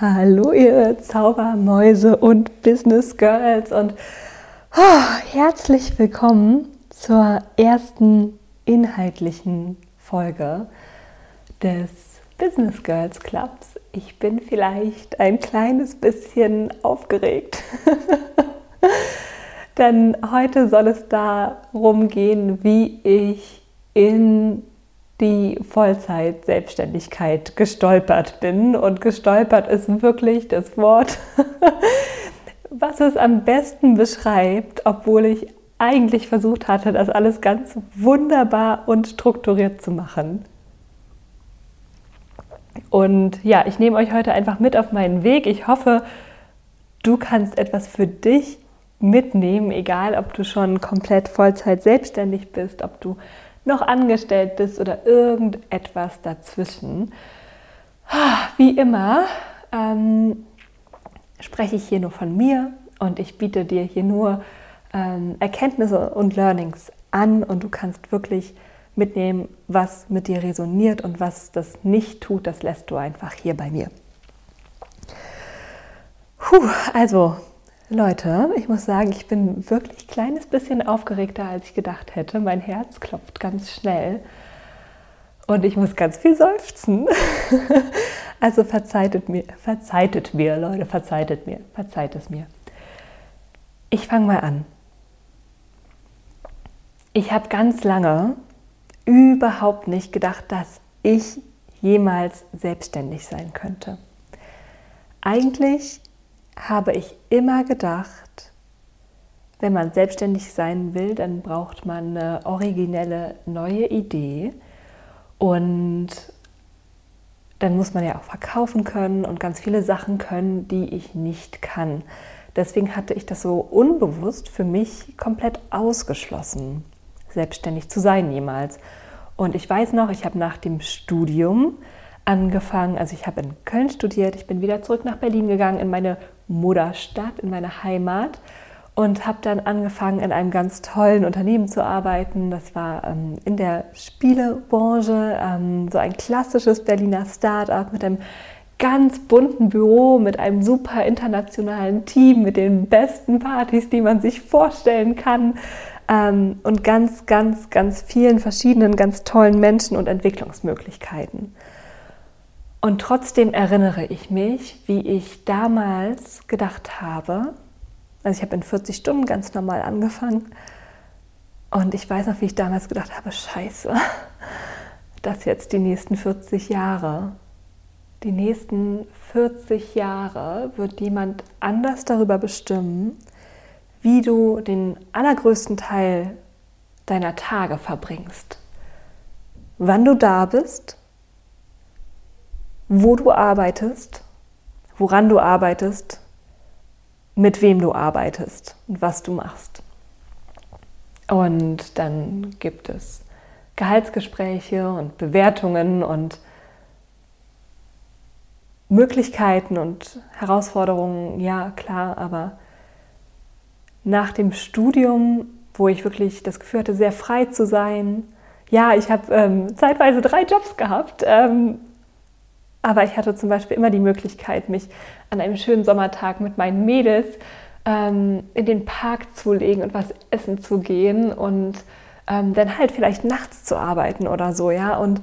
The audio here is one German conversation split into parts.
Hallo ihr Zaubermäuse und Business Girls und oh, herzlich willkommen zur ersten inhaltlichen Folge des Business Girls Clubs ich bin vielleicht ein kleines bisschen aufgeregt. Denn heute soll es darum gehen, wie ich in die Vollzeit-Selbstständigkeit gestolpert bin. Und gestolpert ist wirklich das Wort, was es am besten beschreibt, obwohl ich eigentlich versucht hatte, das alles ganz wunderbar und strukturiert zu machen. Und ja, ich nehme euch heute einfach mit auf meinen Weg. Ich hoffe, du kannst etwas für dich mitnehmen, egal ob du schon komplett Vollzeit selbstständig bist, ob du noch angestellt bist oder irgendetwas dazwischen. Wie immer ähm, spreche ich hier nur von mir und ich biete dir hier nur ähm, Erkenntnisse und Learnings an und du kannst wirklich mitnehmen, was mit dir resoniert und was das nicht tut, das lässt du einfach hier bei mir. Puh, also Leute, ich muss sagen, ich bin wirklich ein kleines bisschen aufgeregter, als ich gedacht hätte. Mein Herz klopft ganz schnell und ich muss ganz viel seufzen. Also verzeiht mir, verzeiht mir, Leute, verzeiht mir, verzeiht es mir. Ich fange mal an. Ich habe ganz lange überhaupt nicht gedacht, dass ich jemals selbstständig sein könnte. Eigentlich habe ich immer gedacht, wenn man selbstständig sein will, dann braucht man eine originelle neue Idee und dann muss man ja auch verkaufen können und ganz viele Sachen können, die ich nicht kann. Deswegen hatte ich das so unbewusst für mich komplett ausgeschlossen selbstständig zu sein jemals. Und ich weiß noch, ich habe nach dem Studium angefangen, also ich habe in Köln studiert, ich bin wieder zurück nach Berlin gegangen, in meine Mutterstadt, in meine Heimat und habe dann angefangen, in einem ganz tollen Unternehmen zu arbeiten. Das war ähm, in der Spielebranche, ähm, so ein klassisches Berliner Start-up mit einem ganz bunten Büro, mit einem super internationalen Team, mit den besten Partys, die man sich vorstellen kann ähm, und ganz, ganz, ganz vielen verschiedenen, ganz tollen Menschen und Entwicklungsmöglichkeiten. Und trotzdem erinnere ich mich, wie ich damals gedacht habe, also ich habe in 40 Stunden ganz normal angefangen und ich weiß noch, wie ich damals gedacht habe, scheiße, das jetzt die nächsten 40 Jahre. Die nächsten 40 Jahre wird jemand anders darüber bestimmen, wie du den allergrößten Teil deiner Tage verbringst. Wann du da bist, wo du arbeitest, woran du arbeitest, mit wem du arbeitest und was du machst. Und dann gibt es Gehaltsgespräche und Bewertungen und Möglichkeiten und Herausforderungen, ja klar, aber nach dem Studium, wo ich wirklich das Gefühl hatte, sehr frei zu sein. Ja, ich habe ähm, zeitweise drei Jobs gehabt, ähm, aber ich hatte zum Beispiel immer die Möglichkeit, mich an einem schönen Sommertag mit meinen Mädels ähm, in den Park zu legen und was essen zu gehen und ähm, dann halt vielleicht nachts zu arbeiten oder so, ja. Und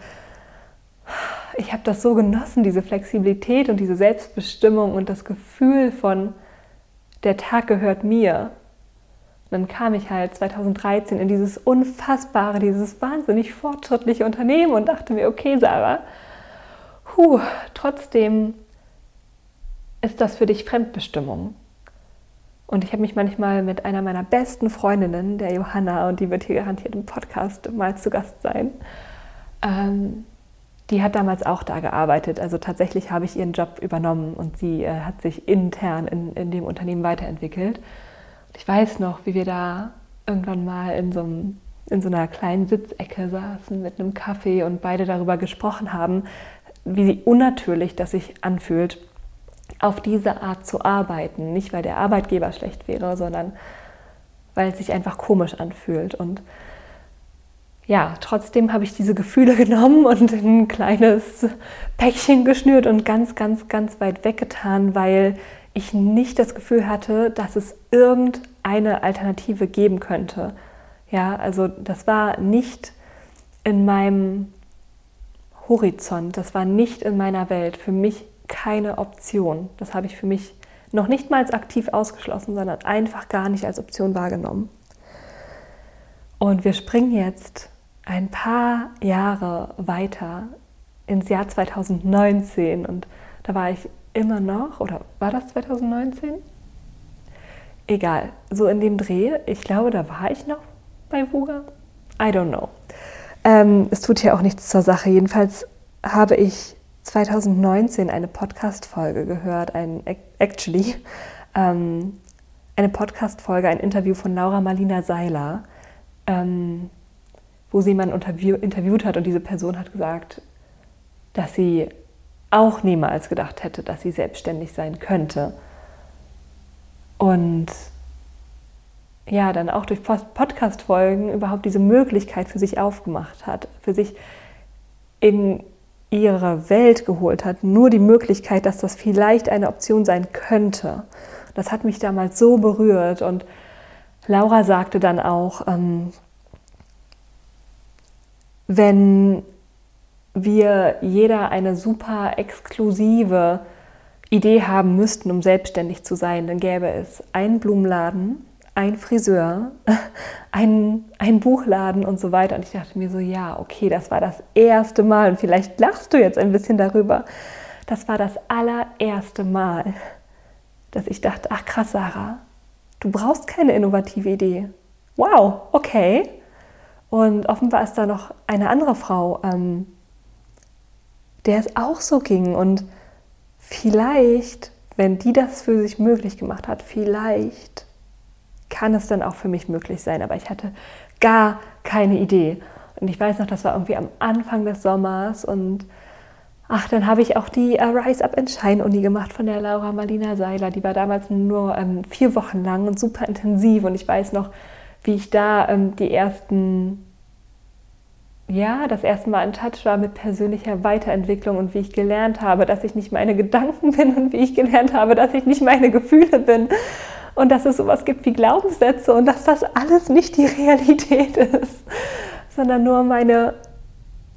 ich habe das so genossen, diese Flexibilität und diese Selbstbestimmung und das Gefühl von, der Tag gehört mir dann kam ich halt 2013 in dieses unfassbare, dieses wahnsinnig fortschrittliche Unternehmen und dachte mir, okay, Sarah, puh, trotzdem ist das für dich Fremdbestimmung. Und ich habe mich manchmal mit einer meiner besten Freundinnen, der Johanna, und die wird hier garantiert im Podcast mal zu Gast sein, ähm, die hat damals auch da gearbeitet. Also tatsächlich habe ich ihren Job übernommen und sie äh, hat sich intern in, in dem Unternehmen weiterentwickelt. Und ich weiß noch, wie wir da irgendwann mal in so, einem, in so einer kleinen Sitzecke saßen mit einem Kaffee und beide darüber gesprochen haben, wie unnatürlich das sich anfühlt, auf diese Art zu arbeiten. Nicht, weil der Arbeitgeber schlecht wäre, sondern weil es sich einfach komisch anfühlt. Und ja, trotzdem habe ich diese Gefühle genommen und ein kleines Päckchen geschnürt und ganz, ganz, ganz weit weggetan, weil ich nicht das Gefühl hatte, dass es irgendeine Alternative geben könnte. Ja, also das war nicht in meinem Horizont, das war nicht in meiner Welt. Für mich keine Option. Das habe ich für mich noch nicht mal als aktiv ausgeschlossen, sondern einfach gar nicht als Option wahrgenommen. Und wir springen jetzt ein paar Jahre weiter ins Jahr 2019 und da war ich immer noch, oder war das 2019? Egal, so in dem Dreh, ich glaube, da war ich noch bei Vuga. I don't know. Ähm, es tut ja auch nichts zur Sache. Jedenfalls habe ich 2019 eine Podcast-Folge gehört, ein actually ähm, eine Podcast-Folge, ein Interview von Laura Marlina Seiler, ähm, wo sie jemanden interview interviewt hat und diese Person hat gesagt, dass sie auch niemals gedacht hätte, dass sie selbstständig sein könnte. Und ja, dann auch durch Podcast-Folgen überhaupt diese Möglichkeit für sich aufgemacht hat, für sich in ihre Welt geholt hat, nur die Möglichkeit, dass das vielleicht eine Option sein könnte. Das hat mich damals so berührt und Laura sagte dann auch, ähm, wenn wir jeder eine super exklusive Idee haben müssten, um selbstständig zu sein, dann gäbe es einen Blumenladen, ein Friseur, ein, ein Buchladen und so weiter. Und ich dachte mir so, ja, okay, das war das erste Mal. Und vielleicht lachst du jetzt ein bisschen darüber. Das war das allererste Mal, dass ich dachte, ach krass, Sarah, du brauchst keine innovative Idee. Wow, okay. Und offenbar ist da noch eine andere Frau, ähm, der es auch so ging. Und vielleicht, wenn die das für sich möglich gemacht hat, vielleicht kann es dann auch für mich möglich sein. Aber ich hatte gar keine Idee. Und ich weiß noch, das war irgendwie am Anfang des Sommers und ach, dann habe ich auch die uh, Rise Up and Shine Uni gemacht von der Laura Marlina Seiler. Die war damals nur ähm, vier Wochen lang und super intensiv. Und ich weiß noch, wie ich da ähm, die ersten, ja, das erste Mal in Touch war mit persönlicher Weiterentwicklung und wie ich gelernt habe, dass ich nicht meine Gedanken bin und wie ich gelernt habe, dass ich nicht meine Gefühle bin und dass es sowas gibt wie Glaubenssätze und dass das alles nicht die Realität ist, sondern nur meine,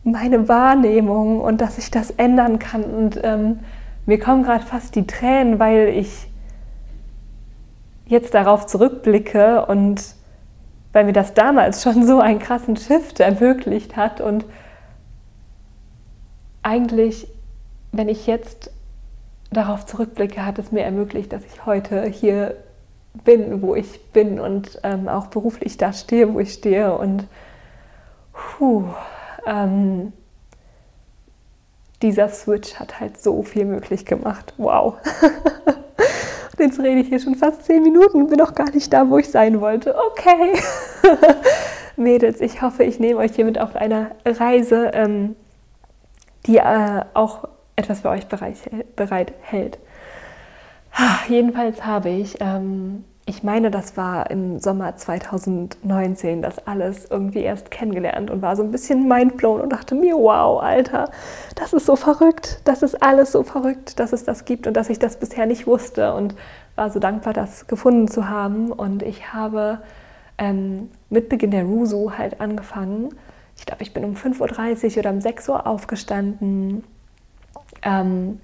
meine Wahrnehmung und dass ich das ändern kann. Und ähm, mir kommen gerade fast die Tränen, weil ich jetzt darauf zurückblicke und weil mir das damals schon so einen krassen Shift ermöglicht hat und eigentlich, wenn ich jetzt darauf zurückblicke, hat es mir ermöglicht, dass ich heute hier bin, wo ich bin und ähm, auch beruflich da stehe, wo ich stehe. Und puh, ähm, dieser Switch hat halt so viel möglich gemacht. Wow. und jetzt rede ich hier schon fast zehn Minuten und bin noch gar nicht da, wo ich sein wollte. Okay. Mädels, ich hoffe, ich nehme euch hiermit auf einer Reise, ähm, die äh, auch etwas für euch bereit, bereit hält. Jedenfalls habe ich, ähm, ich meine, das war im Sommer 2019, das alles irgendwie erst kennengelernt und war so ein bisschen mindblown und dachte mir, wow, Alter, das ist so verrückt, das ist alles so verrückt, dass es das gibt und dass ich das bisher nicht wusste und war so dankbar, das gefunden zu haben. Und ich habe ähm, mit Beginn der Rusu halt angefangen. Ich glaube, ich bin um 5.30 Uhr oder um 6 Uhr aufgestanden. Ähm,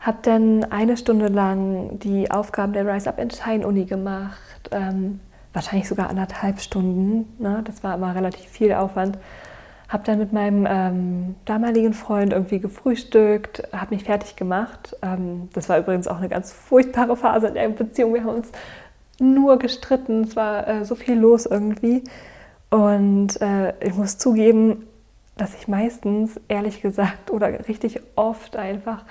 habe dann eine Stunde lang die Aufgaben der Rise Up and Shine Uni gemacht, ähm, wahrscheinlich sogar anderthalb Stunden. Ne? Das war immer relativ viel Aufwand. Habe dann mit meinem ähm, damaligen Freund irgendwie gefrühstückt, habe mich fertig gemacht. Ähm, das war übrigens auch eine ganz furchtbare Phase in der Beziehung. Wir haben uns nur gestritten, es war äh, so viel los irgendwie. Und äh, ich muss zugeben, dass ich meistens, ehrlich gesagt, oder richtig oft einfach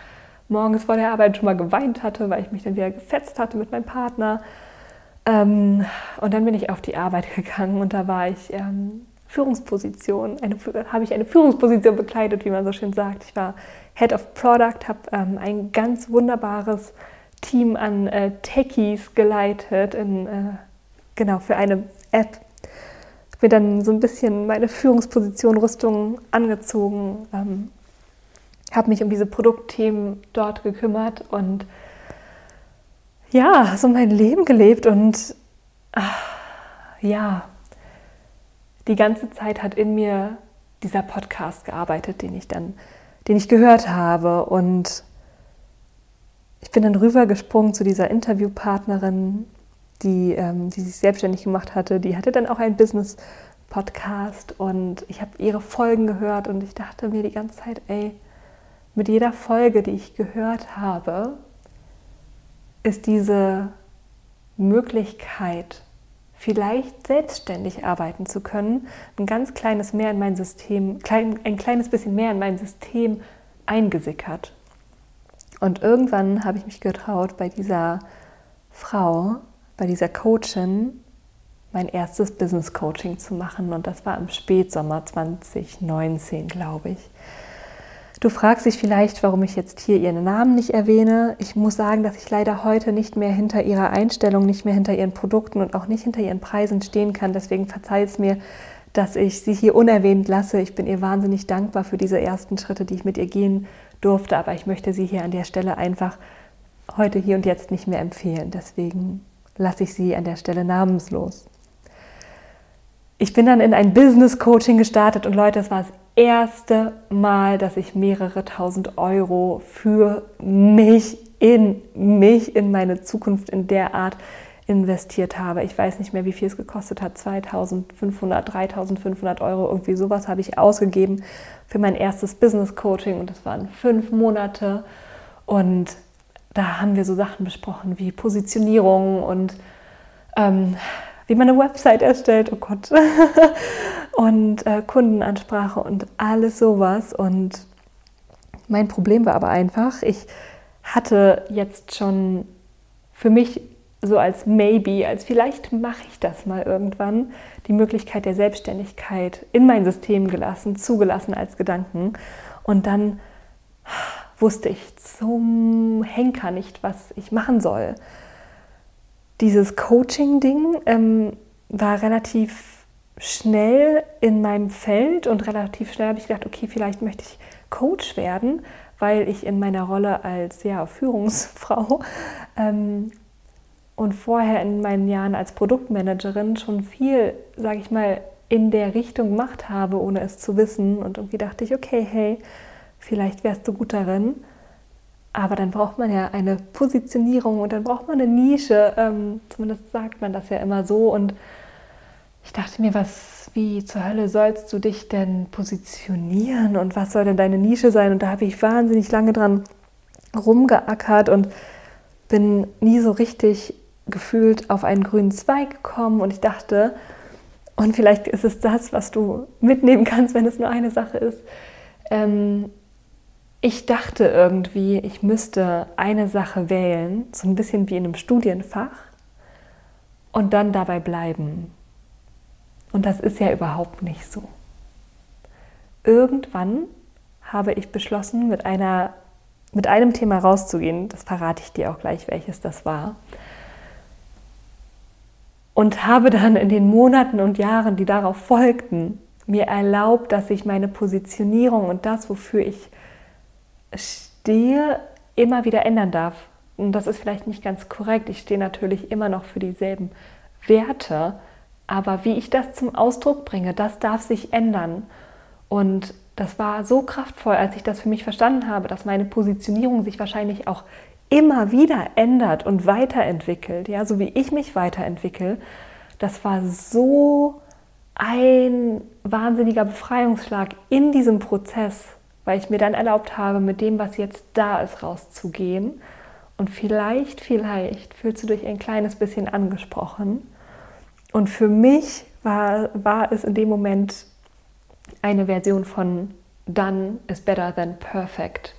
morgens vor der Arbeit schon mal geweint hatte, weil ich mich dann wieder gefetzt hatte mit meinem Partner. Ähm, und dann bin ich auf die Arbeit gegangen und da war ich ähm, Führungsposition, habe ich eine Führungsposition bekleidet, wie man so schön sagt. Ich war Head of Product, habe ähm, ein ganz wunderbares Team an äh, Techies geleitet, in, äh, genau für eine App. Habe mir dann so ein bisschen meine Führungsposition, Rüstung angezogen, ähm, habe mich um diese Produktthemen dort gekümmert und ja, so mein Leben gelebt und ach, ja, die ganze Zeit hat in mir dieser Podcast gearbeitet, den ich dann, den ich gehört habe und ich bin dann rübergesprungen zu dieser Interviewpartnerin, die, ähm, die sich selbstständig gemacht hatte. Die hatte dann auch einen Business-Podcast und ich habe ihre Folgen gehört und ich dachte mir die ganze Zeit, ey, mit jeder Folge, die ich gehört habe, ist diese Möglichkeit, vielleicht selbstständig arbeiten zu können, ein ganz kleines mehr in mein System, klein, ein kleines bisschen mehr in mein System eingesickert. Und irgendwann habe ich mich getraut, bei dieser Frau, bei dieser Coachin, mein erstes Business Coaching zu machen. Und das war im Spätsommer 2019, glaube ich. Du fragst dich vielleicht, warum ich jetzt hier ihren Namen nicht erwähne. Ich muss sagen, dass ich leider heute nicht mehr hinter ihrer Einstellung, nicht mehr hinter ihren Produkten und auch nicht hinter ihren Preisen stehen kann. Deswegen verzeih es mir, dass ich sie hier unerwähnt lasse. Ich bin ihr wahnsinnig dankbar für diese ersten Schritte, die ich mit ihr gehen durfte, aber ich möchte sie hier an der Stelle einfach heute, hier und jetzt nicht mehr empfehlen. Deswegen lasse ich sie an der Stelle namenslos. Ich bin dann in ein Business Coaching gestartet und Leute, es war das erste Mal, dass ich mehrere tausend Euro für mich, in mich, in meine Zukunft in der Art investiert habe. Ich weiß nicht mehr, wie viel es gekostet hat. 2500, 3500 Euro, irgendwie sowas habe ich ausgegeben für mein erstes Business Coaching und das waren fünf Monate. Und da haben wir so Sachen besprochen wie Positionierung und ähm, wie man eine Website erstellt, oh Gott, und äh, Kundenansprache und alles sowas. Und mein Problem war aber einfach, ich hatte jetzt schon für mich so als maybe, als vielleicht mache ich das mal irgendwann, die Möglichkeit der Selbstständigkeit in mein System gelassen, zugelassen als Gedanken. Und dann wusste ich zum Henker nicht, was ich machen soll. Dieses Coaching-Ding ähm, war relativ schnell in meinem Feld und relativ schnell habe ich gedacht, okay, vielleicht möchte ich Coach werden, weil ich in meiner Rolle als ja, Führungsfrau ähm, und vorher in meinen Jahren als Produktmanagerin schon viel, sage ich mal, in der Richtung gemacht habe, ohne es zu wissen. Und irgendwie dachte ich, okay, hey, vielleicht wärst du gut darin. Aber dann braucht man ja eine Positionierung und dann braucht man eine Nische. Ähm, zumindest sagt man das ja immer so. Und ich dachte mir, was, wie zur Hölle sollst du dich denn positionieren und was soll denn deine Nische sein? Und da habe ich wahnsinnig lange dran rumgeackert und bin nie so richtig gefühlt auf einen grünen Zweig gekommen und ich dachte, und vielleicht ist es das, was du mitnehmen kannst, wenn es nur eine Sache ist. Ähm, ich dachte irgendwie, ich müsste eine Sache wählen, so ein bisschen wie in einem Studienfach, und dann dabei bleiben. Und das ist ja überhaupt nicht so. Irgendwann habe ich beschlossen, mit, einer, mit einem Thema rauszugehen. Das verrate ich dir auch gleich, welches das war und habe dann in den Monaten und Jahren, die darauf folgten, mir erlaubt, dass ich meine Positionierung und das, wofür ich stehe, immer wieder ändern darf. Und das ist vielleicht nicht ganz korrekt. Ich stehe natürlich immer noch für dieselben Werte, aber wie ich das zum Ausdruck bringe, das darf sich ändern. Und das war so kraftvoll, als ich das für mich verstanden habe, dass meine Positionierung sich wahrscheinlich auch immer wieder ändert und weiterentwickelt, ja, so wie ich mich weiterentwickle, das war so ein wahnsinniger Befreiungsschlag in diesem Prozess, weil ich mir dann erlaubt habe, mit dem, was jetzt da ist, rauszugehen. Und vielleicht, vielleicht fühlst du dich ein kleines bisschen angesprochen. Und für mich war, war es in dem Moment eine Version von Done is better than perfect.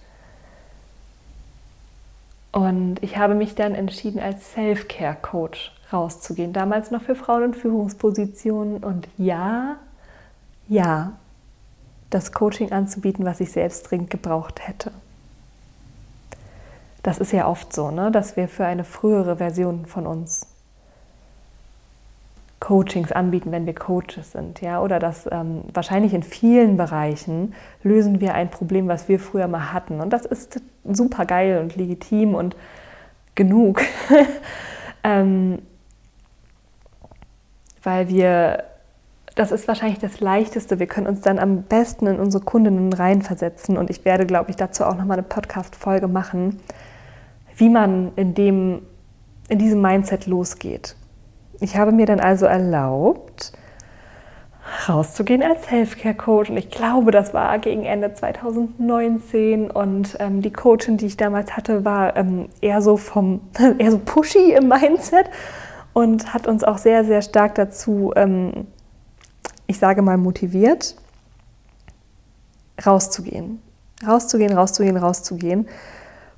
Und ich habe mich dann entschieden, als Self-Care-Coach rauszugehen. Damals noch für Frauen in Führungspositionen. Und ja, ja, das Coaching anzubieten, was ich selbst dringend gebraucht hätte. Das ist ja oft so, ne? dass wir für eine frühere Version von uns Coachings anbieten, wenn wir Coaches sind, ja, oder dass ähm, wahrscheinlich in vielen Bereichen lösen wir ein Problem, was wir früher mal hatten. Und das ist super geil und legitim und genug. ähm, weil wir, das ist wahrscheinlich das Leichteste. Wir können uns dann am besten in unsere Kundinnen reinversetzen. Und ich werde, glaube ich, dazu auch nochmal eine Podcast-Folge machen, wie man in, dem, in diesem Mindset losgeht. Ich habe mir dann also erlaubt, rauszugehen als Healthcare-Coach. Und ich glaube, das war gegen Ende 2019. Und ähm, die Coachin, die ich damals hatte, war ähm, eher so vom, eher so pushy im Mindset und hat uns auch sehr, sehr stark dazu, ähm, ich sage mal, motiviert, rauszugehen. Rauszugehen, rauszugehen, rauszugehen.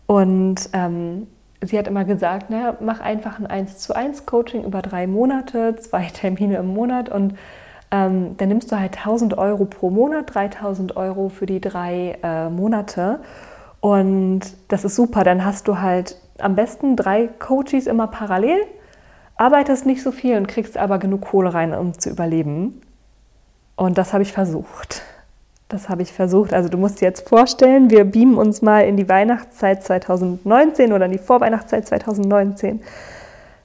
Und ähm, sie hat immer gesagt, na, mach einfach ein 1 zu 1 Coaching über drei Monate, zwei Termine im Monat und ähm, dann nimmst du halt 1000 Euro pro Monat, 3000 Euro für die drei äh, Monate. Und das ist super. Dann hast du halt am besten drei Coaches immer parallel, arbeitest nicht so viel und kriegst aber genug Kohle rein, um zu überleben. Und das habe ich versucht. Das habe ich versucht. Also du musst dir jetzt vorstellen, wir beamen uns mal in die Weihnachtszeit 2019 oder in die Vorweihnachtszeit 2019.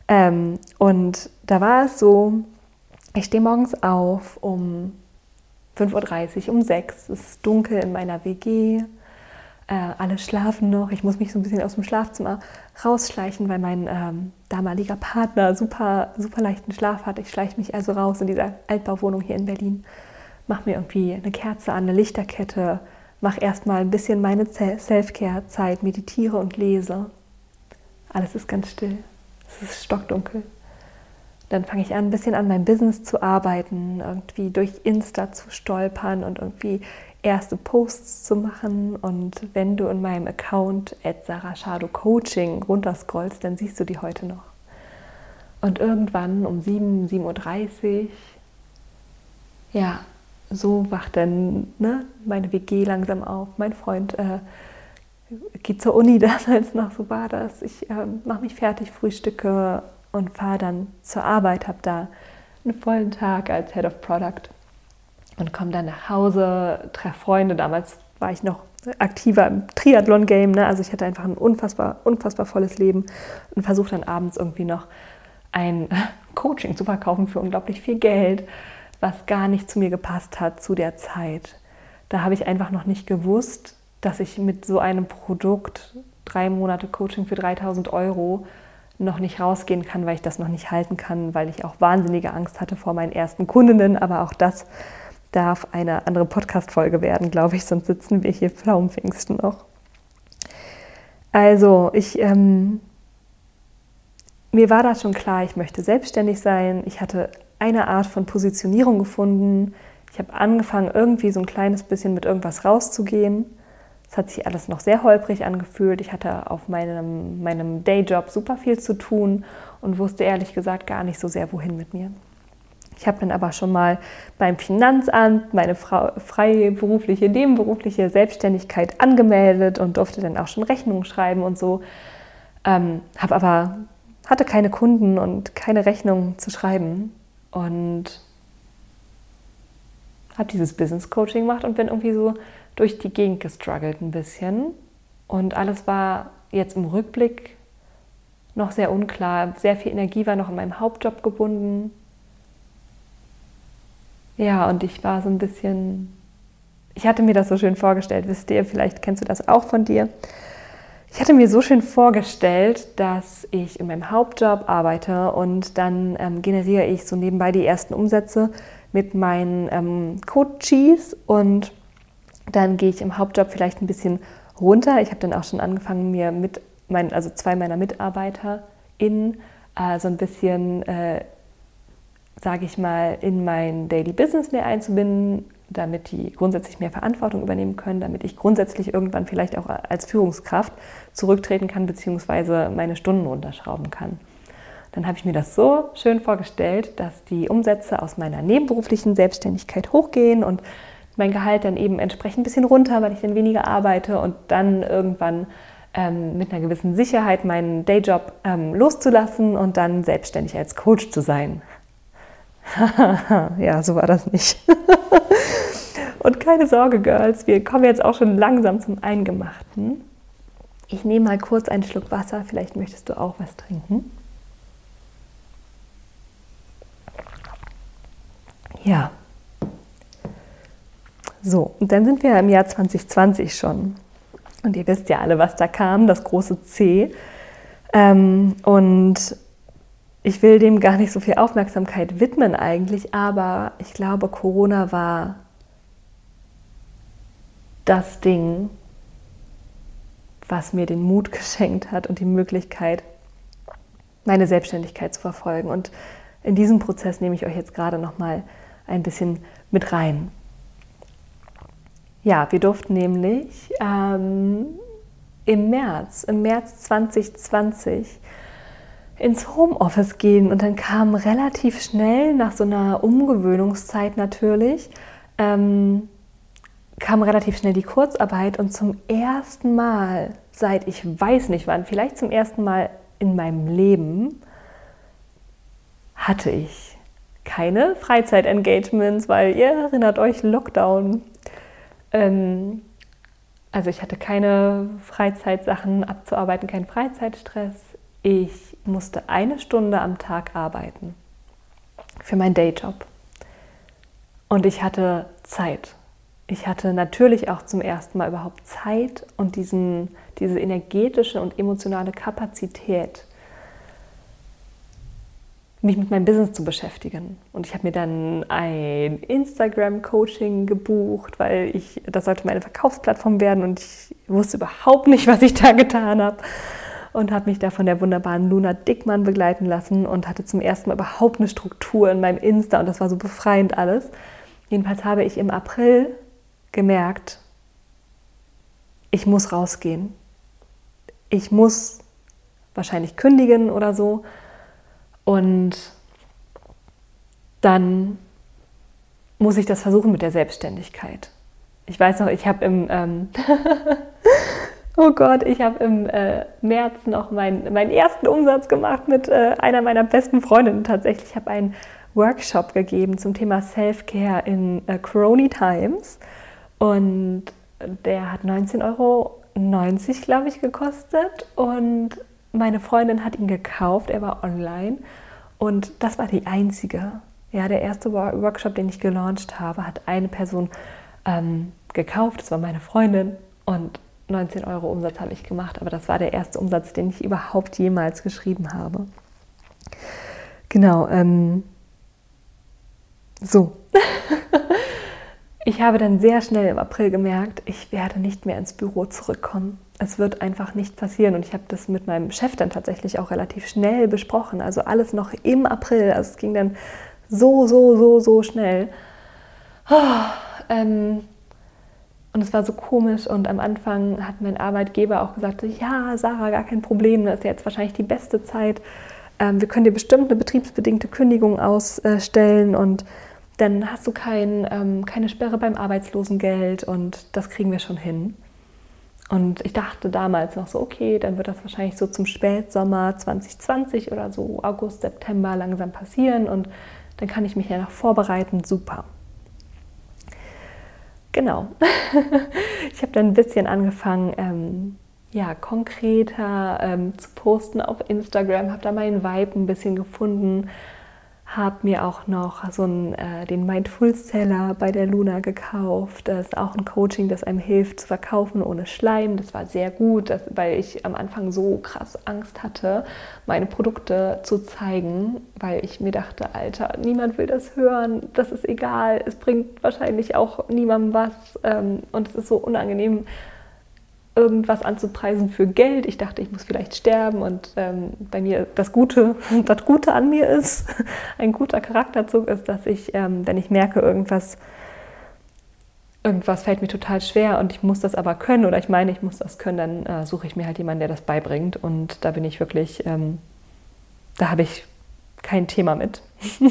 Ähm, und da war es so, ich stehe morgens auf um 5.30 Uhr, um 6 Uhr. Es ist dunkel in meiner WG. Äh, alle schlafen noch. Ich muss mich so ein bisschen aus dem Schlafzimmer rausschleichen, weil mein ähm, damaliger Partner super, super leichten Schlaf hat. Ich schleiche mich also raus in dieser Altbauwohnung hier in Berlin mache mir irgendwie eine Kerze an, eine Lichterkette, mache erstmal ein bisschen meine Self-Care-Zeit, meditiere und lese. Alles ist ganz still. Es ist stockdunkel. Dann fange ich an, ein bisschen an meinem Business zu arbeiten, irgendwie durch Insta zu stolpern und irgendwie erste Posts zu machen. Und wenn du in meinem Account Sarah Coaching runterscrollst, dann siehst du die heute noch. Und irgendwann um 7, 7.30 Uhr, ja, so wacht dann ne, meine WG langsam auf. Mein Freund äh, geht zur Uni damals noch, so war das. Ich äh, mache mich fertig, frühstücke und fahre dann zur Arbeit, habe da einen vollen Tag als Head of Product und komme dann nach Hause, treffe Freunde. Damals war ich noch aktiver im Triathlon-Game, ne? also ich hatte einfach ein unfassbar, unfassbar volles Leben und versuche dann abends irgendwie noch ein Coaching zu verkaufen für unglaublich viel Geld was gar nicht zu mir gepasst hat zu der Zeit. Da habe ich einfach noch nicht gewusst, dass ich mit so einem Produkt drei Monate Coaching für 3000 Euro noch nicht rausgehen kann, weil ich das noch nicht halten kann, weil ich auch wahnsinnige Angst hatte vor meinen ersten Kundinnen. Aber auch das darf eine andere Podcast-Folge werden, glaube ich, sonst sitzen wir hier Pflaumenpfingsten noch. Also, ich, ähm, mir war da schon klar, ich möchte selbstständig sein. Ich hatte eine Art von Positionierung gefunden. Ich habe angefangen, irgendwie so ein kleines bisschen mit irgendwas rauszugehen. Es hat sich alles noch sehr holprig angefühlt. Ich hatte auf meinem, meinem Dayjob super viel zu tun und wusste ehrlich gesagt gar nicht so sehr, wohin mit mir. Ich habe dann aber schon mal beim Finanzamt meine freiberufliche, nebenberufliche Selbstständigkeit angemeldet und durfte dann auch schon Rechnungen schreiben und so. Ähm, habe aber hatte keine Kunden und keine Rechnungen zu schreiben und habe dieses Business Coaching gemacht und bin irgendwie so durch die Gegend gestruggelt ein bisschen. Und alles war jetzt im Rückblick noch sehr unklar. Sehr viel Energie war noch in meinem Hauptjob gebunden. Ja, und ich war so ein bisschen, ich hatte mir das so schön vorgestellt, wisst ihr, vielleicht kennst du das auch von dir. Ich hatte mir so schön vorgestellt, dass ich in meinem Hauptjob arbeite und dann ähm, generiere ich so nebenbei die ersten Umsätze mit meinen ähm, Coaches und dann gehe ich im Hauptjob vielleicht ein bisschen runter. Ich habe dann auch schon angefangen, mir mit meinen, also zwei meiner MitarbeiterInnen äh, so ein bisschen, äh, sage ich mal, in mein Daily Business mehr einzubinden, damit die grundsätzlich mehr Verantwortung übernehmen können, damit ich grundsätzlich irgendwann vielleicht auch als Führungskraft zurücktreten kann, beziehungsweise meine Stunden runterschrauben kann. Dann habe ich mir das so schön vorgestellt, dass die Umsätze aus meiner nebenberuflichen Selbstständigkeit hochgehen und mein Gehalt dann eben entsprechend ein bisschen runter, weil ich dann weniger arbeite und dann irgendwann ähm, mit einer gewissen Sicherheit meinen Dayjob ähm, loszulassen und dann selbstständig als Coach zu sein. ja, so war das nicht. und keine Sorge, Girls, wir kommen jetzt auch schon langsam zum Eingemachten. Ich nehme mal kurz einen Schluck Wasser, vielleicht möchtest du auch was trinken. Ja, so, und dann sind wir im Jahr 2020 schon. Und ihr wisst ja alle, was da kam, das große C. Ähm, und ich will dem gar nicht so viel Aufmerksamkeit widmen eigentlich, aber ich glaube, Corona war das Ding, was mir den Mut geschenkt hat und die Möglichkeit, meine Selbstständigkeit zu verfolgen. Und in diesem Prozess nehme ich euch jetzt gerade noch mal ein bisschen mit rein. Ja, wir durften nämlich ähm, im März, im März 2020 ins Homeoffice gehen. Und dann kam relativ schnell nach so einer Umgewöhnungszeit natürlich, ähm, kam relativ schnell die Kurzarbeit. Und zum ersten Mal seit ich weiß nicht wann, vielleicht zum ersten Mal in meinem Leben hatte ich keine Freizeit-Engagements, weil ihr erinnert euch, Lockdown. Ähm, also ich hatte keine Freizeitsachen abzuarbeiten, keinen Freizeitstress. Ich musste eine Stunde am Tag arbeiten für meinen Dayjob. Und ich hatte Zeit. Ich hatte natürlich auch zum ersten Mal überhaupt Zeit und diesen, diese energetische und emotionale Kapazität, mich mit meinem Business zu beschäftigen. Und ich habe mir dann ein Instagram-Coaching gebucht, weil ich, das sollte meine Verkaufsplattform werden und ich wusste überhaupt nicht, was ich da getan habe. Und habe mich da von der wunderbaren Luna Dickmann begleiten lassen und hatte zum ersten Mal überhaupt eine Struktur in meinem Insta und das war so befreiend alles. Jedenfalls habe ich im April gemerkt, ich muss rausgehen. Ich muss wahrscheinlich kündigen oder so und dann muss ich das versuchen mit der Selbstständigkeit. Ich weiß noch, ich habe im, ähm oh Gott, ich habe im äh, März noch mein, meinen ersten Umsatz gemacht mit äh, einer meiner besten Freundinnen. Tatsächlich. Ich habe einen Workshop gegeben zum Thema Self-Care in äh, Crony Times. Und der hat 19,90 Euro, glaube ich, gekostet. Und meine Freundin hat ihn gekauft, er war online. Und das war die einzige. Ja, der erste Workshop, den ich gelauncht habe, hat eine Person ähm, gekauft, das war meine Freundin. Und 19 Euro Umsatz habe ich gemacht, aber das war der erste Umsatz, den ich überhaupt jemals geschrieben habe. Genau, ähm, so. ich habe dann sehr schnell im April gemerkt, ich werde nicht mehr ins Büro zurückkommen es wird einfach nicht passieren. Und ich habe das mit meinem Chef dann tatsächlich auch relativ schnell besprochen. Also alles noch im April. Also es ging dann so, so, so, so schnell. Oh, ähm, und es war so komisch. Und am Anfang hat mein Arbeitgeber auch gesagt: Ja, Sarah, gar kein Problem. Das ist jetzt wahrscheinlich die beste Zeit. Ähm, wir können dir bestimmt eine betriebsbedingte Kündigung ausstellen und dann hast du kein, ähm, keine Sperre beim Arbeitslosengeld und das kriegen wir schon hin. Und ich dachte damals noch so, okay, dann wird das wahrscheinlich so zum Spätsommer 2020 oder so August, September langsam passieren und dann kann ich mich ja noch vorbereiten. Super. Genau. ich habe dann ein bisschen angefangen, ähm, ja, konkreter ähm, zu posten auf Instagram, habe da meinen Vibe ein bisschen gefunden, habe mir auch noch so einen, äh, den Mindful Seller bei der Luna gekauft. Das ist auch ein Coaching, das einem hilft zu verkaufen ohne Schleim. Das war sehr gut, das, weil ich am Anfang so krass Angst hatte, meine Produkte zu zeigen, weil ich mir dachte, Alter, niemand will das hören, das ist egal, es bringt wahrscheinlich auch niemandem was ähm, und es ist so unangenehm irgendwas anzupreisen für Geld. Ich dachte, ich muss vielleicht sterben und ähm, bei mir das Gute, das Gute an mir ist, ein guter Charakterzug ist, dass ich, ähm, wenn ich merke, irgendwas, irgendwas fällt mir total schwer und ich muss das aber können oder ich meine, ich muss das können, dann äh, suche ich mir halt jemanden, der das beibringt und da bin ich wirklich, ähm, da habe ich kein Thema mit.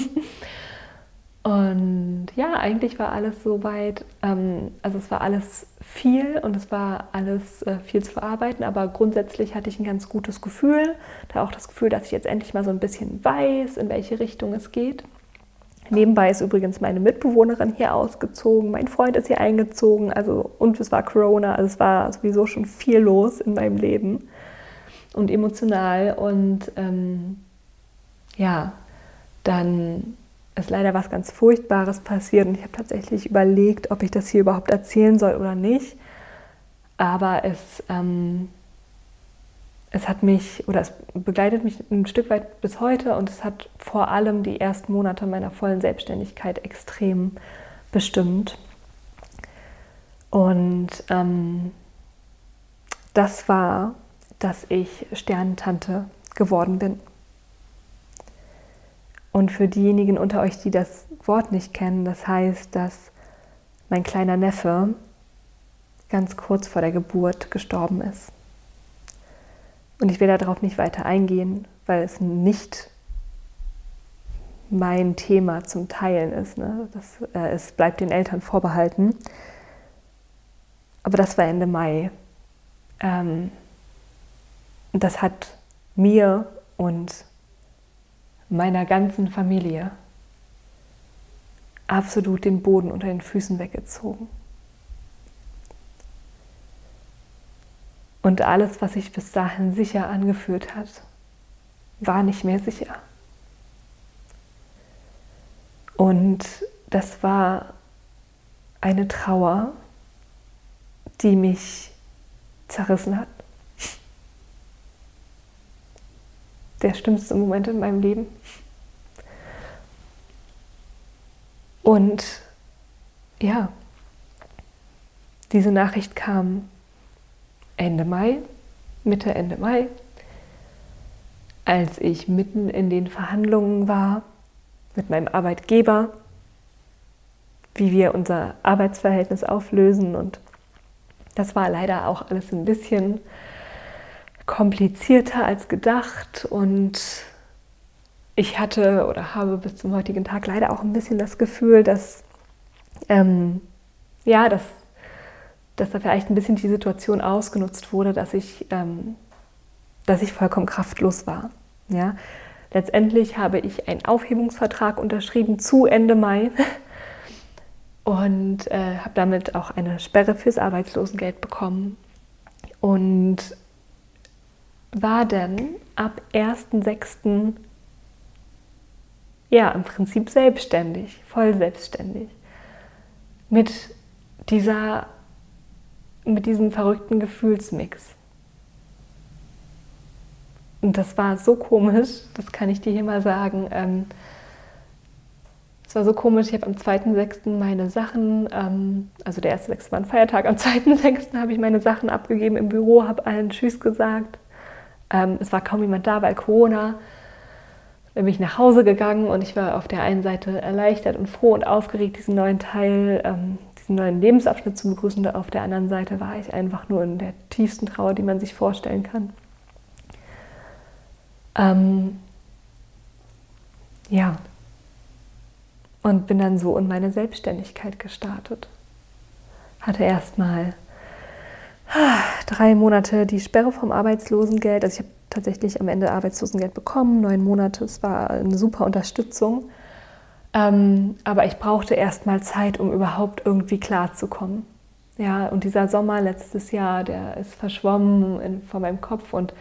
Und ja, eigentlich war alles soweit, ähm, also es war alles viel und es war alles äh, viel zu verarbeiten, aber grundsätzlich hatte ich ein ganz gutes Gefühl, da auch das Gefühl, dass ich jetzt endlich mal so ein bisschen weiß, in welche Richtung es geht. Nebenbei ist übrigens meine Mitbewohnerin hier ausgezogen, mein Freund ist hier eingezogen, also und es war Corona, also es war sowieso schon viel los in meinem Leben und emotional und ähm, ja, dann ist leider was ganz Furchtbares passiert und ich habe tatsächlich überlegt, ob ich das hier überhaupt erzählen soll oder nicht. Aber es, ähm, es hat mich oder es begleitet mich ein Stück weit bis heute und es hat vor allem die ersten Monate meiner vollen Selbstständigkeit extrem bestimmt. Und ähm, das war, dass ich Sternentante geworden bin. Und für diejenigen unter euch, die das Wort nicht kennen, das heißt, dass mein kleiner Neffe ganz kurz vor der Geburt gestorben ist. Und ich will darauf nicht weiter eingehen, weil es nicht mein Thema zum Teilen ist. Ne? Das, äh, es bleibt den Eltern vorbehalten. Aber das war Ende Mai. Ähm, das hat mir und meiner ganzen Familie absolut den Boden unter den Füßen weggezogen. Und alles, was sich bis dahin sicher angefühlt hat, war nicht mehr sicher. Und das war eine Trauer, die mich zerrissen hat. Der schlimmste Moment in meinem Leben. Und ja, diese Nachricht kam Ende Mai, Mitte, Ende Mai, als ich mitten in den Verhandlungen war mit meinem Arbeitgeber, wie wir unser Arbeitsverhältnis auflösen. Und das war leider auch alles ein bisschen komplizierter als gedacht und ich hatte oder habe bis zum heutigen Tag leider auch ein bisschen das Gefühl, dass ähm, ja, dass, dass da vielleicht ein bisschen die Situation ausgenutzt wurde, dass ich, ähm, dass ich vollkommen kraftlos war. Ja? Letztendlich habe ich einen Aufhebungsvertrag unterschrieben zu Ende Mai und äh, habe damit auch eine Sperre fürs Arbeitslosengeld bekommen. Und war denn ab 1.6. ja im Prinzip selbstständig, voll selbstständig. Mit dieser, mit diesem verrückten Gefühlsmix. Und das war so komisch, das kann ich dir hier mal sagen. Ähm, es war so komisch, ich habe am 2.6. meine Sachen, ähm, also der 1.6. war ein Feiertag, am 2.6. habe ich meine Sachen abgegeben im Büro, habe allen Tschüss gesagt ähm, es war kaum jemand da, weil Corona. Dann bin ich nach Hause gegangen und ich war auf der einen Seite erleichtert und froh und aufgeregt, diesen neuen Teil, ähm, diesen neuen Lebensabschnitt zu begrüßen. Und auf der anderen Seite war ich einfach nur in der tiefsten Trauer, die man sich vorstellen kann. Ähm, ja. Und bin dann so in meine Selbstständigkeit gestartet. Hatte erstmal drei Monate die Sperre vom Arbeitslosengeld. Also ich habe tatsächlich am Ende Arbeitslosengeld bekommen, neun Monate. Es war eine super Unterstützung. Ähm, aber ich brauchte erst mal Zeit, um überhaupt irgendwie klarzukommen. Ja, und dieser Sommer letztes Jahr, der ist verschwommen in, vor meinem Kopf und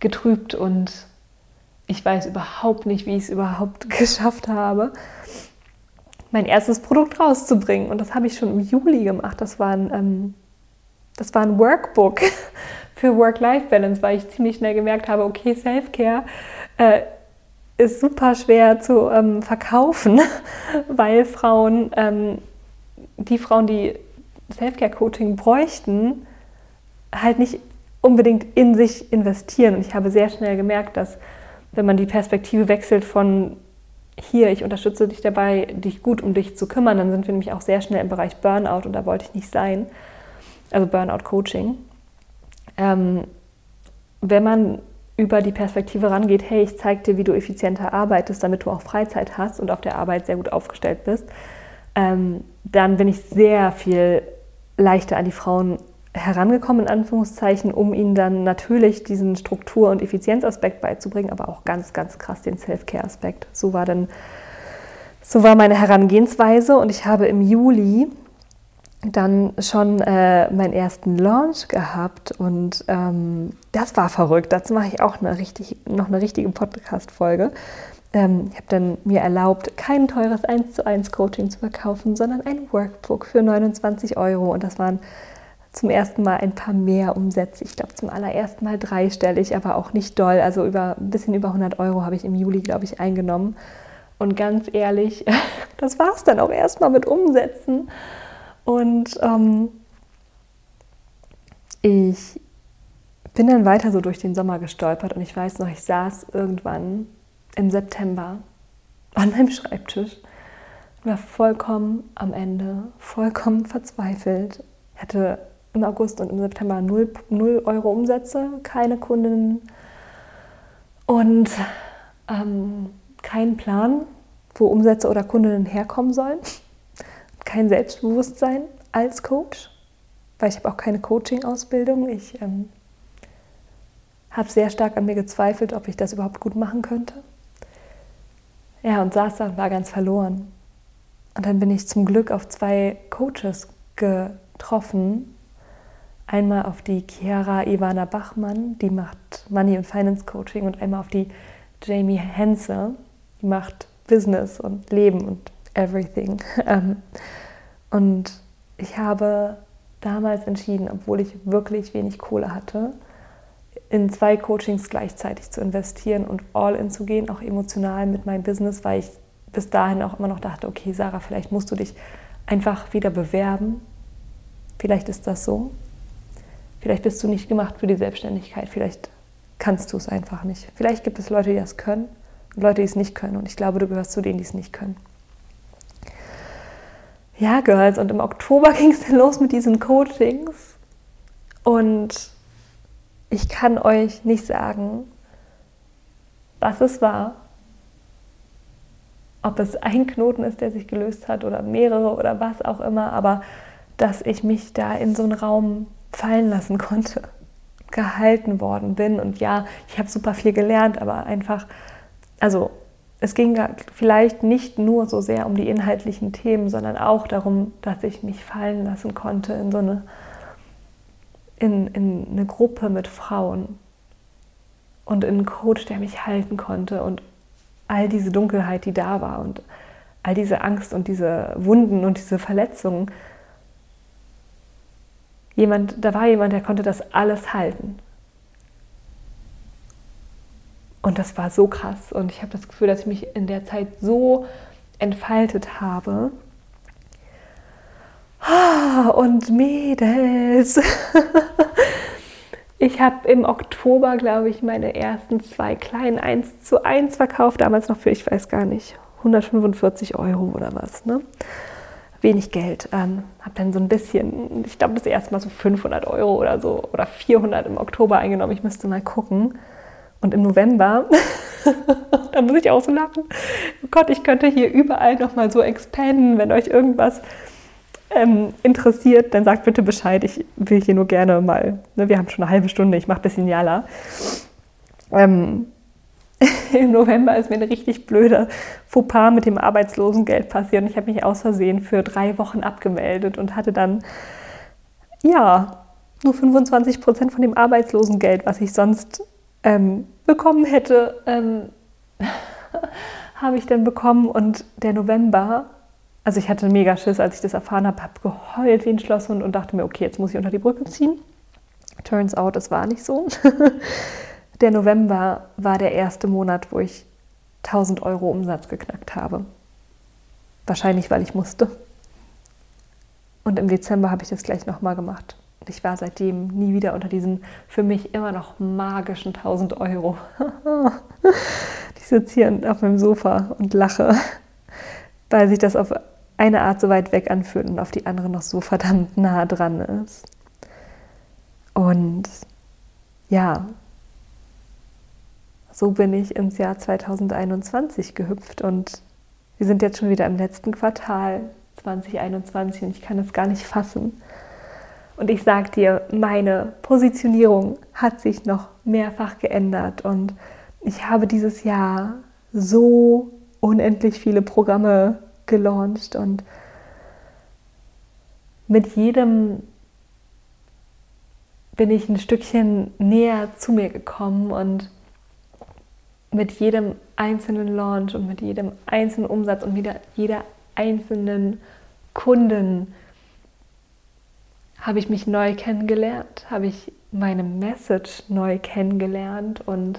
getrübt und ich weiß überhaupt nicht, wie ich es überhaupt geschafft habe, mein erstes Produkt rauszubringen. Und das habe ich schon im Juli gemacht. Das war ein, ähm, das war ein Workbook für Work-Life-Balance, weil ich ziemlich schnell gemerkt habe, okay, Self-Care äh, ist super schwer zu ähm, verkaufen, weil Frauen, ähm, die Frauen, die Self-Care-Coaching bräuchten, halt nicht unbedingt in sich investieren. Und ich habe sehr schnell gemerkt, dass wenn man die Perspektive wechselt von hier, ich unterstütze dich dabei, dich gut um dich zu kümmern, dann sind wir nämlich auch sehr schnell im Bereich Burnout und da wollte ich nicht sein. Also Burnout-Coaching. Ähm, wenn man über die Perspektive rangeht, hey, ich zeige dir, wie du effizienter arbeitest, damit du auch Freizeit hast und auf der Arbeit sehr gut aufgestellt bist, ähm, dann bin ich sehr viel leichter an die Frauen herangekommen, in Anführungszeichen, um ihnen dann natürlich diesen Struktur- und Effizienzaspekt beizubringen, aber auch ganz, ganz krass den Self-Care-Aspekt. So war dann, so war meine Herangehensweise und ich habe im Juli dann schon äh, meinen ersten Launch gehabt und ähm, das war verrückt. Dazu mache ich auch eine richtig, noch eine richtige Podcast-Folge. Ähm, ich habe dann mir erlaubt, kein teures 1 zu 1 Coaching zu verkaufen, sondern ein Workbook für 29 Euro und das waren zum ersten Mal ein paar mehr Umsätze. Ich glaube zum allerersten Mal dreistellig, aber auch nicht doll. Also über ein bisschen über 100 Euro habe ich im Juli, glaube ich, eingenommen. Und ganz ehrlich, das war es dann auch erstmal mit Umsätzen. Und ähm, ich bin dann weiter so durch den Sommer gestolpert und ich weiß noch, ich saß irgendwann im September an meinem Schreibtisch und war vollkommen am Ende, vollkommen verzweifelt. Ich hatte im August und im September 0, 0 Euro Umsätze, keine Kundinnen und ähm, keinen Plan, wo Umsätze oder Kundinnen herkommen sollen. Kein Selbstbewusstsein als Coach, weil ich habe auch keine Coaching-Ausbildung. Ich ähm, habe sehr stark an mir gezweifelt, ob ich das überhaupt gut machen könnte. Ja, und saß da und war ganz verloren. Und dann bin ich zum Glück auf zwei Coaches getroffen, einmal auf die Chiara Ivana Bachmann, die macht Money und Finance Coaching und einmal auf die Jamie Hense, die macht Business und Leben und everything. Ähm, und ich habe damals entschieden, obwohl ich wirklich wenig Kohle hatte, in zwei Coachings gleichzeitig zu investieren und all in zu gehen, auch emotional mit meinem Business, weil ich bis dahin auch immer noch dachte, okay, Sarah, vielleicht musst du dich einfach wieder bewerben. Vielleicht ist das so. Vielleicht bist du nicht gemacht für die Selbstständigkeit, vielleicht kannst du es einfach nicht. Vielleicht gibt es Leute, die das können und Leute, die es nicht können. Und ich glaube, du gehörst zu denen, die es nicht können. Ja, Girls, und im Oktober ging es dann los mit diesen Coachings. Und ich kann euch nicht sagen, was es war. Ob es ein Knoten ist, der sich gelöst hat oder mehrere oder was auch immer, aber dass ich mich da in so einen Raum fallen lassen konnte, gehalten worden bin. Und ja, ich habe super viel gelernt, aber einfach, also es ging vielleicht nicht nur so sehr um die inhaltlichen Themen, sondern auch darum, dass ich mich fallen lassen konnte in so eine, in, in eine Gruppe mit Frauen und in einen Coach, der mich halten konnte und all diese Dunkelheit, die da war und all diese Angst und diese Wunden und diese Verletzungen, jemand, da war jemand, der konnte das alles halten. Und das war so krass. Und ich habe das Gefühl, dass ich mich in der Zeit so entfaltet habe. Ah, und Mädels. Ich habe im Oktober, glaube ich, meine ersten zwei kleinen 1 zu 1 verkauft. Damals noch für, ich weiß gar nicht, 145 Euro oder was. Ne? wenig Geld. Ähm, habe dann so ein bisschen, ich glaube, das erste Mal so 500 Euro oder so oder 400 im Oktober eingenommen. Ich müsste mal gucken. Und im November, da muss ich auch so lachen. Oh Gott, ich könnte hier überall nochmal so expanden. Wenn euch irgendwas ähm, interessiert, dann sagt bitte Bescheid. Ich will hier nur gerne mal, ne, wir haben schon eine halbe Stunde, ich mache ein bisschen Jala. Ähm, im November ist mir ein richtig blöder Fauxpas mit dem Arbeitslosengeld passiert und ich habe mich aus Versehen für drei Wochen abgemeldet und hatte dann, ja, nur 25 Prozent von dem Arbeitslosengeld, was ich sonst ähm, bekommen hätte, ähm, habe ich dann bekommen. Und der November, also ich hatte mega Schiss, als ich das erfahren habe, habe geheult wie ein Schlosshund und dachte mir, okay, jetzt muss ich unter die Brücke ziehen. Turns out, es war nicht so. der November war der erste Monat, wo ich 1000 Euro Umsatz geknackt habe. Wahrscheinlich, weil ich musste. Und im Dezember habe ich das gleich nochmal gemacht. Und ich war seitdem nie wieder unter diesen für mich immer noch magischen 1000 Euro. ich sitze hier auf meinem Sofa und lache, weil sich das auf eine Art so weit weg anfühlt und auf die andere noch so verdammt nah dran ist. Und ja, so bin ich ins Jahr 2021 gehüpft und wir sind jetzt schon wieder im letzten Quartal 2021 und ich kann es gar nicht fassen. Und ich sage dir, meine Positionierung hat sich noch mehrfach geändert. Und ich habe dieses Jahr so unendlich viele Programme gelauncht. Und mit jedem bin ich ein Stückchen näher zu mir gekommen. Und mit jedem einzelnen Launch und mit jedem einzelnen Umsatz und mit jeder einzelnen Kunden habe ich mich neu kennengelernt, habe ich meine Message neu kennengelernt und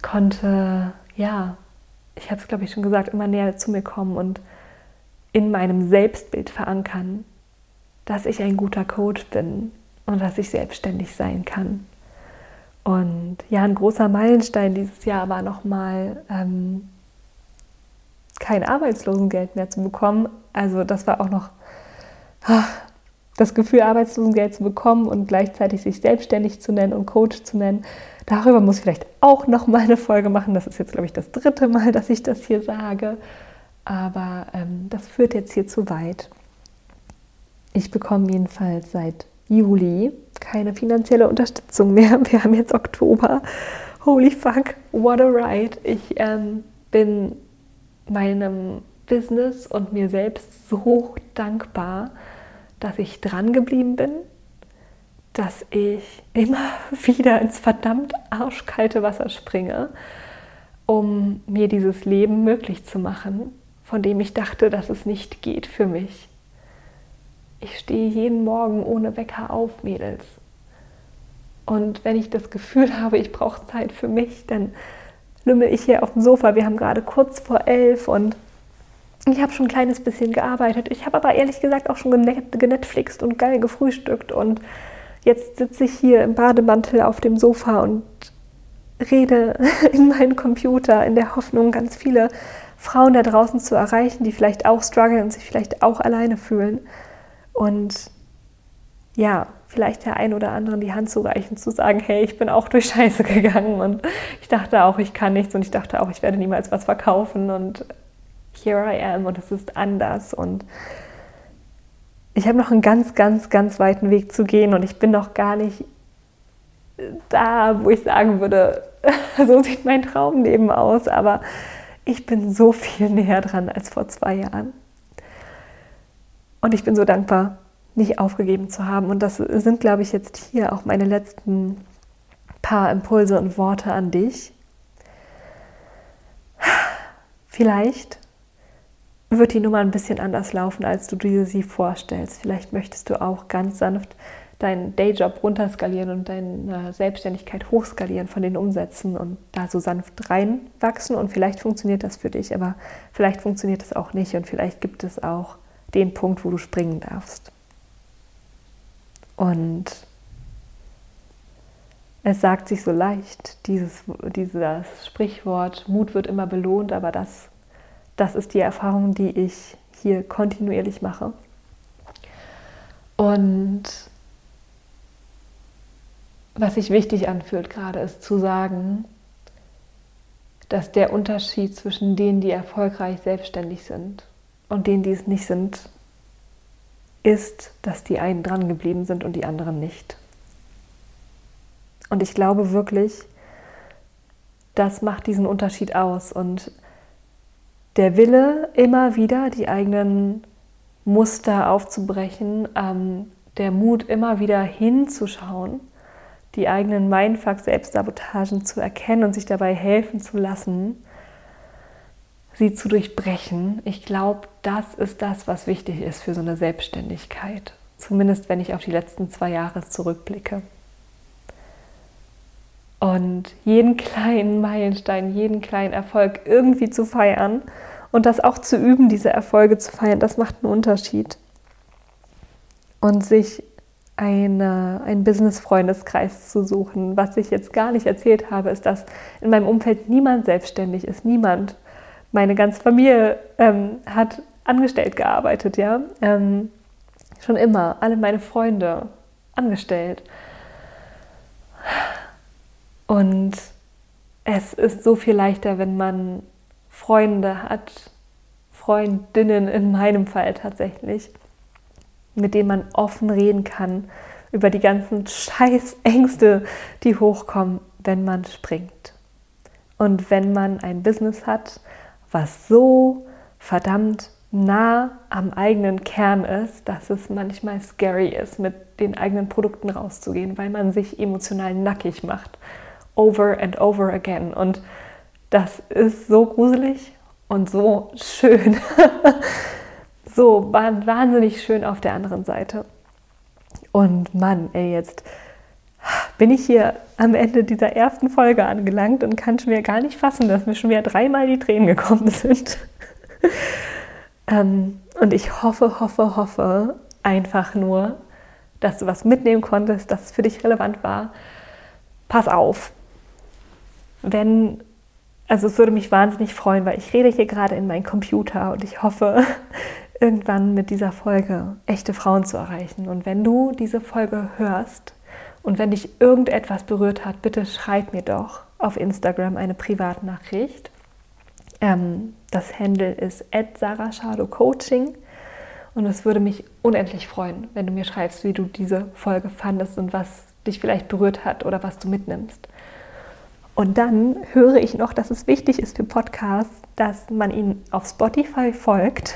konnte, ja, ich habe es glaube ich schon gesagt, immer näher zu mir kommen und in meinem Selbstbild verankern, dass ich ein guter Coach bin und dass ich selbstständig sein kann. Und ja, ein großer Meilenstein dieses Jahr war nochmal ähm, kein Arbeitslosengeld mehr zu bekommen. Also das war auch noch das Gefühl, Arbeitslosengeld zu bekommen und gleichzeitig sich selbstständig zu nennen und Coach zu nennen. Darüber muss ich vielleicht auch noch mal eine Folge machen. Das ist jetzt, glaube ich, das dritte Mal, dass ich das hier sage. Aber ähm, das führt jetzt hier zu weit. Ich bekomme jedenfalls seit Juli keine finanzielle Unterstützung mehr. Wir haben jetzt Oktober. Holy fuck, what a ride. Ich ähm, bin meinem Business und mir selbst so dankbar, dass ich dran geblieben bin, dass ich immer wieder ins verdammt arschkalte Wasser springe, um mir dieses Leben möglich zu machen, von dem ich dachte, dass es nicht geht für mich. Ich stehe jeden Morgen ohne Wecker auf, Mädels. Und wenn ich das Gefühl habe, ich brauche Zeit für mich, dann lümmel ich hier auf dem Sofa. Wir haben gerade kurz vor elf und ich habe schon ein kleines bisschen gearbeitet. Ich habe aber ehrlich gesagt auch schon genetflixt und geil gefrühstückt. Und jetzt sitze ich hier im Bademantel auf dem Sofa und rede in meinen Computer in der Hoffnung, ganz viele Frauen da draußen zu erreichen, die vielleicht auch strugglen und sich vielleicht auch alleine fühlen. Und ja, vielleicht der ein oder anderen die Hand zu reichen, zu sagen, hey, ich bin auch durch Scheiße gegangen und ich dachte auch, ich kann nichts und ich dachte auch, ich werde niemals was verkaufen und here I am und es ist anders und ich habe noch einen ganz, ganz, ganz weiten Weg zu gehen und ich bin noch gar nicht da, wo ich sagen würde, so sieht mein Traumleben aus, aber ich bin so viel näher dran als vor zwei Jahren. Und ich bin so dankbar, nicht aufgegeben zu haben. Und das sind, glaube ich, jetzt hier auch meine letzten paar Impulse und Worte an dich. Vielleicht wird die Nummer ein bisschen anders laufen, als du dir sie vorstellst. Vielleicht möchtest du auch ganz sanft deinen Dayjob runterskalieren und deine Selbstständigkeit hochskalieren von den Umsätzen und da so sanft reinwachsen. Und vielleicht funktioniert das für dich, aber vielleicht funktioniert es auch nicht und vielleicht gibt es auch den Punkt, wo du springen darfst. Und es sagt sich so leicht, dieses, dieses Sprichwort, Mut wird immer belohnt, aber das, das ist die Erfahrung, die ich hier kontinuierlich mache. Und was sich wichtig anfühlt gerade, ist zu sagen, dass der Unterschied zwischen denen, die erfolgreich selbstständig sind und denen, die es nicht sind, ist, dass die einen dran geblieben sind und die anderen nicht. Und ich glaube wirklich, das macht diesen Unterschied aus. Und der Wille, immer wieder die eigenen Muster aufzubrechen, ähm, der Mut, immer wieder hinzuschauen, die eigenen Mindfuck-Selbstsabotagen zu erkennen und sich dabei helfen zu lassen, sie zu durchbrechen. Ich glaube, das ist das, was wichtig ist für so eine Selbstständigkeit. Zumindest wenn ich auf die letzten zwei Jahre zurückblicke. Und jeden kleinen Meilenstein, jeden kleinen Erfolg irgendwie zu feiern und das auch zu üben, diese Erfolge zu feiern, das macht einen Unterschied. Und sich eine, einen Business-Freundeskreis zu suchen. Was ich jetzt gar nicht erzählt habe, ist, dass in meinem Umfeld niemand selbstständig ist, niemand. Meine ganze Familie ähm, hat angestellt gearbeitet, ja. Ähm, schon immer, alle meine Freunde angestellt. Und es ist so viel leichter, wenn man Freunde hat, Freundinnen in meinem Fall tatsächlich, mit denen man offen reden kann über die ganzen Scheißängste, die hochkommen, wenn man springt. Und wenn man ein Business hat, was so verdammt nah am eigenen Kern ist, dass es manchmal scary ist, mit den eigenen Produkten rauszugehen, weil man sich emotional nackig macht. Over and over again. Und das ist so gruselig und so schön. so wahnsinnig schön auf der anderen Seite. Und Mann, ey, jetzt bin ich hier am Ende dieser ersten Folge angelangt und kann schon wieder gar nicht fassen, dass mir schon wieder dreimal die Tränen gekommen sind. ähm, und ich hoffe, hoffe, hoffe einfach nur, dass du was mitnehmen konntest, dass es für dich relevant war. Pass auf, wenn, also es würde mich wahnsinnig freuen, weil ich rede hier gerade in meinen Computer und ich hoffe, irgendwann mit dieser Folge echte Frauen zu erreichen. Und wenn du diese Folge hörst und wenn dich irgendetwas berührt hat, bitte schreib mir doch auf Instagram eine Privatnachricht. Ähm, das Handle ist Coaching und es würde mich unendlich freuen, wenn du mir schreibst, wie du diese Folge fandest und was dich vielleicht berührt hat oder was du mitnimmst. Und dann höre ich noch, dass es wichtig ist für Podcasts, dass man ihnen auf Spotify folgt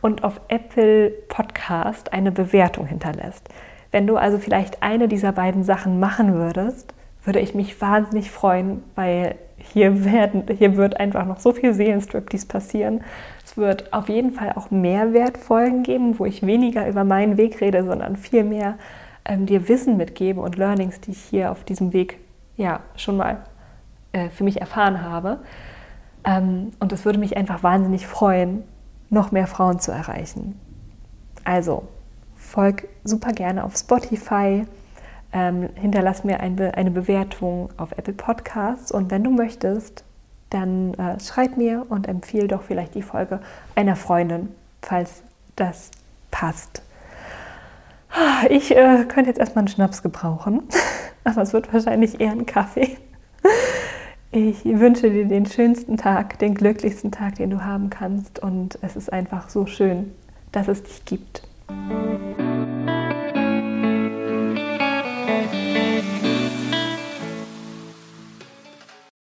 und auf Apple Podcast eine Bewertung hinterlässt. Wenn du also vielleicht eine dieser beiden Sachen machen würdest, würde ich mich wahnsinnig freuen, weil hier, werden, hier wird einfach noch so viel Seelenstriptease passieren. Es wird auf jeden Fall auch Mehrwertfolgen geben, wo ich weniger über meinen Weg rede, sondern viel mehr ähm, dir Wissen mitgebe und Learnings, die ich hier auf diesem Weg ja schon mal äh, für mich erfahren habe. Ähm, und es würde mich einfach wahnsinnig freuen, noch mehr Frauen zu erreichen. Also, folg super gerne auf Spotify, ähm, hinterlass mir ein Be eine Bewertung auf Apple Podcasts und wenn du möchtest, dann äh, schreib mir und empfehle doch vielleicht die Folge einer Freundin, falls das passt. Ich äh, könnte jetzt erstmal einen Schnaps gebrauchen, aber es wird wahrscheinlich eher ein Kaffee. Ich wünsche dir den schönsten Tag, den glücklichsten Tag, den du haben kannst. Und es ist einfach so schön, dass es dich gibt.